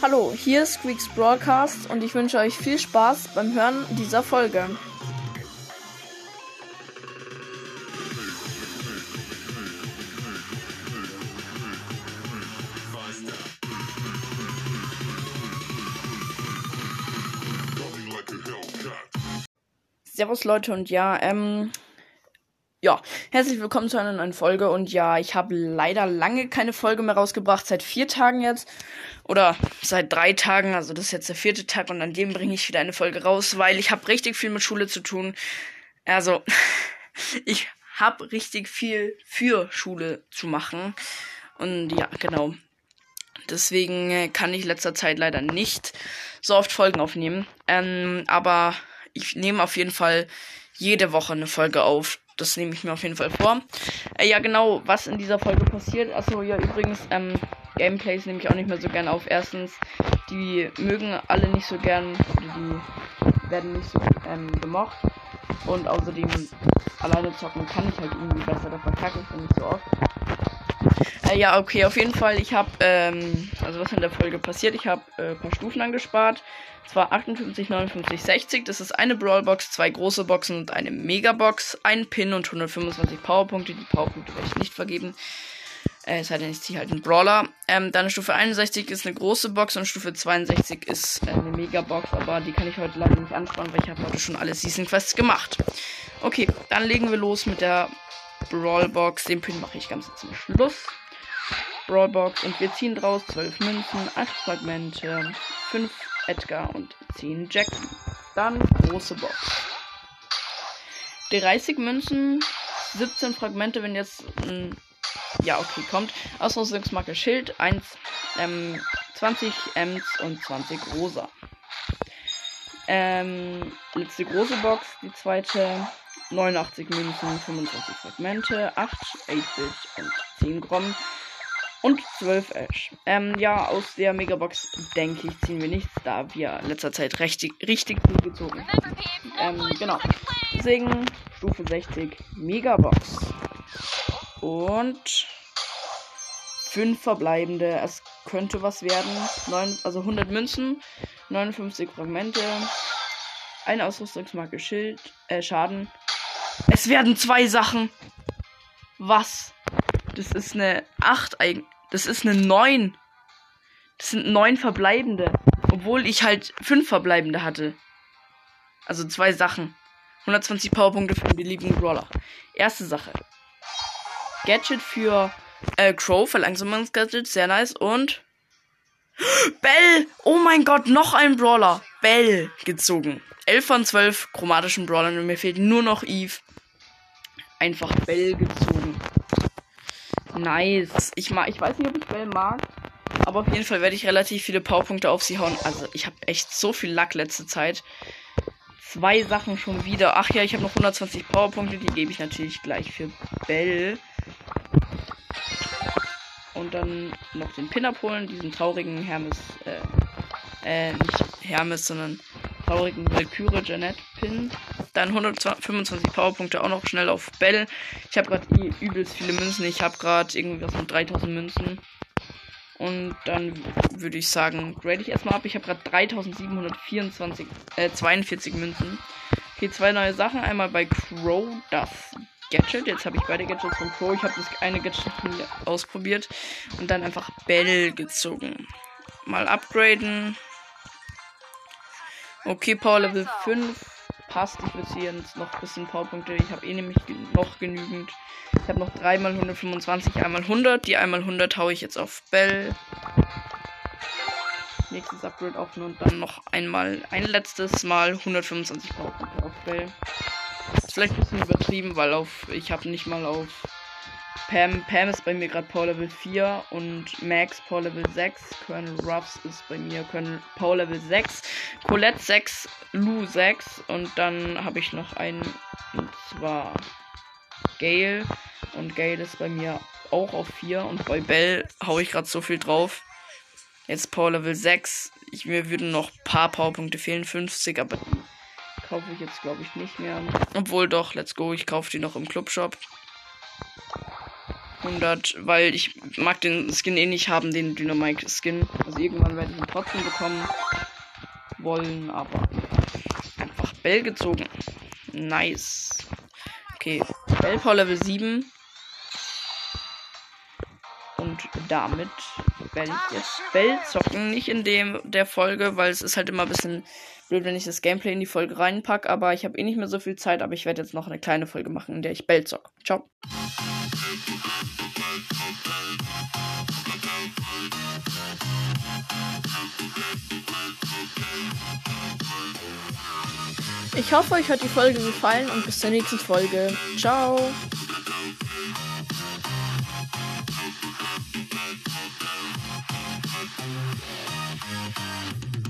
Hallo, hier ist Squeaks Broadcast und ich wünsche euch viel Spaß beim Hören dieser Folge. Servus Leute und ja, ähm, ja, herzlich willkommen zu einer neuen Folge. Und ja, ich habe leider lange keine Folge mehr rausgebracht, seit vier Tagen jetzt. Oder seit drei Tagen, also das ist jetzt der vierte Tag und an dem bringe ich wieder eine Folge raus, weil ich habe richtig viel mit Schule zu tun. Also, ich habe richtig viel für Schule zu machen. Und ja, genau. Deswegen äh, kann ich letzter Zeit leider nicht so oft Folgen aufnehmen, ähm, aber ich nehme auf jeden Fall jede Woche eine Folge auf das nehme ich mir auf jeden Fall vor. Äh, ja, genau, was in dieser Folge passiert. Achso, ja, übrigens, ähm, Gameplays nehme ich auch nicht mehr so gern auf. Erstens, die mögen alle nicht so gern, die werden nicht so ähm, gemocht. Und außerdem, alleine zocken kann ich halt irgendwie besser, da verkacke ich nicht so oft. Äh, ja, okay, auf jeden Fall, ich habe, ähm, also was in der Folge passiert, ich habe äh, ein paar Stufen angespart. Zwar 58, 59, 60. Das ist eine Brawlbox, zwei große Boxen und eine Megabox, ein Pin und 125 Powerpunkte. Die Powerpunkte werde ich nicht vergeben. Äh, es sei denn, ich ziehe halt einen Brawler. Ähm, dann Stufe 61 ist eine große Box und Stufe 62 ist äh, eine Megabox. Aber die kann ich heute leider nicht anspannen, weil ich habe heute schon alle Season Quests gemacht. Okay, dann legen wir los mit der Brawlbox. Den Pin mache ich ganz zum Schluss. Brawlbox und wir ziehen draus 12 Münzen, 8 Fragmente, 5 Edgar und 10 Jackson. Dann große Box. 30 Münzen, 17 Fragmente, wenn jetzt ein ja, okay, kommt. Ausrüstungsmarke Schild, 1, ähm, 20 Ems und 20 Rosa. Ähm, letzte große Box, die zweite. 89 Münzen, 25 Fragmente, 8 8-Bit und 10 Grom. Und 12 Ash. Ähm, ja, aus der Megabox, denke ich, ziehen wir nichts, da wir in letzter Zeit richtig, richtig gut gezogen haben. Ähm, genau. Deswegen Stufe 60 Megabox. Und 5 verbleibende. Es könnte was werden. 9, also 100 Münzen, 59 Fragmente, eine Ausrüstungsmarke Schild, äh, Schaden. Es werden zwei Sachen. Was? Das ist eine 8 eigentlich. Das ist eine 9. Das sind 9 verbleibende. Obwohl ich halt 5 verbleibende hatte. Also zwei Sachen. 120 Powerpunkte für den beliebigen Brawler. Erste Sache. Gadget für äh, Crow, Verlangsamungsgadget, sehr nice. Und Bell! Oh mein Gott, noch ein Brawler. Bell gezogen. 11 von 12 chromatischen Brawlern und mir fehlt nur noch Eve. Einfach Bell gezogen. Nice. Ich, mag, ich weiß nicht, ob ich Bell mag. Aber auf jeden Fall werde ich relativ viele Powerpunkte auf sie hauen. Also ich habe echt so viel Lack letzte Zeit. Zwei Sachen schon wieder. Ach ja, ich habe noch 120 Powerpunkte. Die gebe ich natürlich gleich für Bell. Und dann noch den Pin abholen. Diesen traurigen Hermes. Äh, äh, nicht Hermes, sondern traurigen Valkyrie Janet Pin. Dann 125 Powerpunkte auch noch schnell auf Bell. Ich habe gerade übelst viele Münzen. Ich habe gerade irgendwie was mit 3000 Münzen. Und dann würde ich sagen, grade ich erstmal ab. Ich habe gerade 3724, äh, 42 Münzen. Okay, zwei neue Sachen. Einmal bei Crow das Gadget. Jetzt habe ich beide Gadgets von Crow. Ich habe das eine Gadget ausprobiert. Und dann einfach Bell gezogen. Mal upgraden. Okay, Power Level 5 passt. Ich würde hier jetzt noch ein bisschen Powerpunkte. Ich habe eh nämlich noch genügend. Ich habe noch dreimal 125, einmal 100. Die einmal 100 haue ich jetzt auf Bell. Nächstes Upgrade offen und dann noch einmal ein letztes Mal 125 Powerpunkte auf Bell. Ist vielleicht ein bisschen übertrieben, weil auf ich habe nicht mal auf Pam. Pam ist bei mir gerade Power Level 4 und Max Power Level 6. Colonel Ruffs ist bei mir Colonel Power Level 6. Colette 6, Lou 6 und dann habe ich noch einen und zwar Gale und Gale ist bei mir auch auf 4 und bei Bell haue ich gerade so viel drauf. Jetzt Power Level 6. Ich, mir würden noch ein paar Powerpunkte fehlen, 50, aber kaufe ich jetzt glaube ich nicht mehr. Obwohl doch, let's go, ich kaufe die noch im Clubshop. 100, weil ich mag den Skin eh nicht haben, den Dynamite Skin. Also irgendwann werde ich ihn trotzdem bekommen wollen, aber einfach Bell gezogen. Nice. Okay, Bell Power Level 7. Und damit ich jetzt Bell zocken. Nicht in dem der Folge, weil es ist halt immer ein bisschen blöd, wenn ich das Gameplay in die Folge reinpacke. Aber ich habe eh nicht mehr so viel Zeit. Aber ich werde jetzt noch eine kleine Folge machen, in der ich Bell zock. Ciao. Ich hoffe, euch hat die Folge gefallen und bis zur nächsten Folge. Ciao.